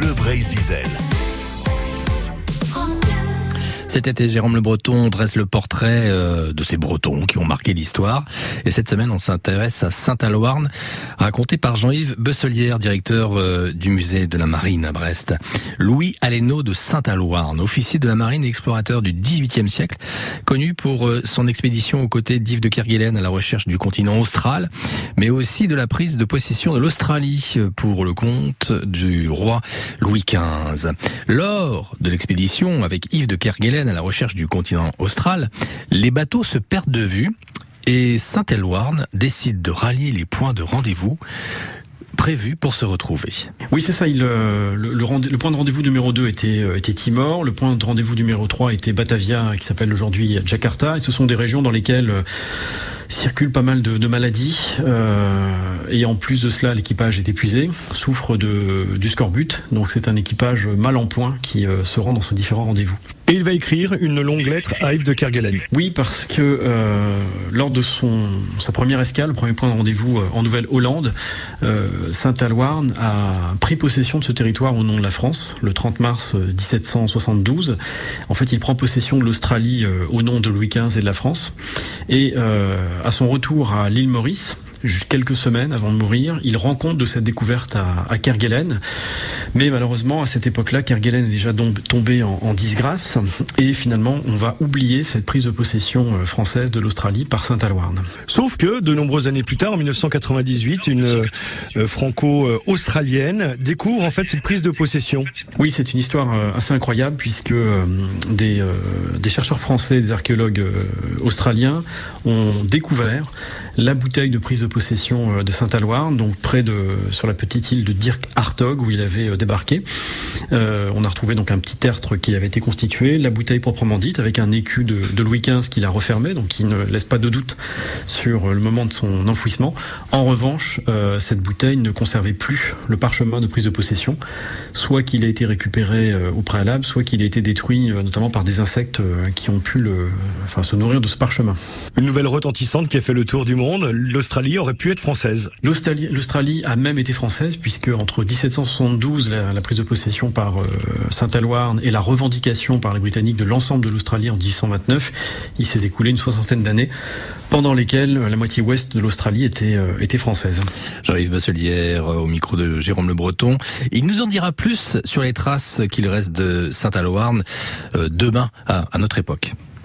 Bleu Zizel. Cet été, Jérôme Le Breton dresse le portrait euh, de ces Bretons qui ont marqué l'histoire. Et cette semaine, on s'intéresse à Saint-Aloirne, raconté par Jean-Yves Besselière, directeur euh, du musée de la Marine à Brest. Louis Aleno de Saint-Aloirne, officier de la Marine et explorateur du XVIIIe siècle, connu pour euh, son expédition aux côtés d'Yves de Kerguelen à la recherche du continent austral, mais aussi de la prise de possession de l'Australie pour le compte du roi Louis XV. Lors de l'expédition avec Yves de Kerguelen, à la recherche du continent austral, les bateaux se perdent de vue et Saint-Éloirne décide de rallier les points de rendez-vous prévus pour se retrouver. Oui, c'est ça. Euh, le, le, point de rendez-vous numéro 2 était, euh, était Timor. Le point de rendez-vous numéro 3 était Batavia, qui s'appelle aujourd'hui Jakarta. Et ce sont des régions dans lesquelles euh, circulent pas mal de, maladies. et en plus de cela, l'équipage est épuisé, souffre de, du scorbut. Donc c'est un équipage mal en point qui se rend dans ces différents rendez-vous. Et il va écrire une longue lettre à Yves de Kerguelen. Oui, parce que euh, lors de son, sa première escale, premier point de rendez-vous euh, en Nouvelle-Hollande, euh, Saint-Aloirne a pris possession de ce territoire au nom de la France, le 30 mars 1772. En fait, il prend possession de l'Australie au nom de Louis XV et de la France. Et à son retour à l'île Maurice, quelques semaines avant de mourir, il rend compte de cette découverte à, à Kerguelen. Mais malheureusement, à cette époque-là, Kerguelen est déjà tombé en, disgrâce. Et finalement, on va oublier cette prise de possession euh, française de l'Australie par Saint-Aloirne. Sauf que, de nombreuses années plus tard, en 1998, une euh, franco-australienne découvre en fait cette prise de possession. Oui, c'est une histoire euh, assez incroyable puisque des, des chercheurs français, des archéologues australiens ont découvert la bouteille de prise de possession de Saint-Aloire, donc près de sur la petite île de Dirk Hartog où il avait euh, débarqué. Euh, on a retrouvé donc un petit tertre qui avait été constitué, la bouteille proprement dite, avec un écu de, de Louis XV qui l'a refermé, donc qui ne laisse pas de doute sur le moment de son enfouissement. En revanche, cette bouteille ne conservait plus le parchemin de prise de possession, soit qu'il a été récupéré au préalable, soit qu'il a été détruit notamment par des insectes qui ont pu le, enfin, se nourrir de ce parchemin. Une nouvelle retentissante qui a fait le tour du monde, l'Australie aurait pu être française. L'Australie a même été française puisque entre 1772, la, prise de possession par euh, Saint-Aloirne et la revendication par les Britanniques de l'ensemble de l'Australie en 1829, il s'est écoulé une soixantaine d'années pendant lesquelles la moitié ouest de l'Australie était, euh, était française. Jean-Yves euh, au micro de Jérôme Le Breton. Il nous en dira plus sur les traces qu'il reste de Saint-Aloirne demain à notre époque.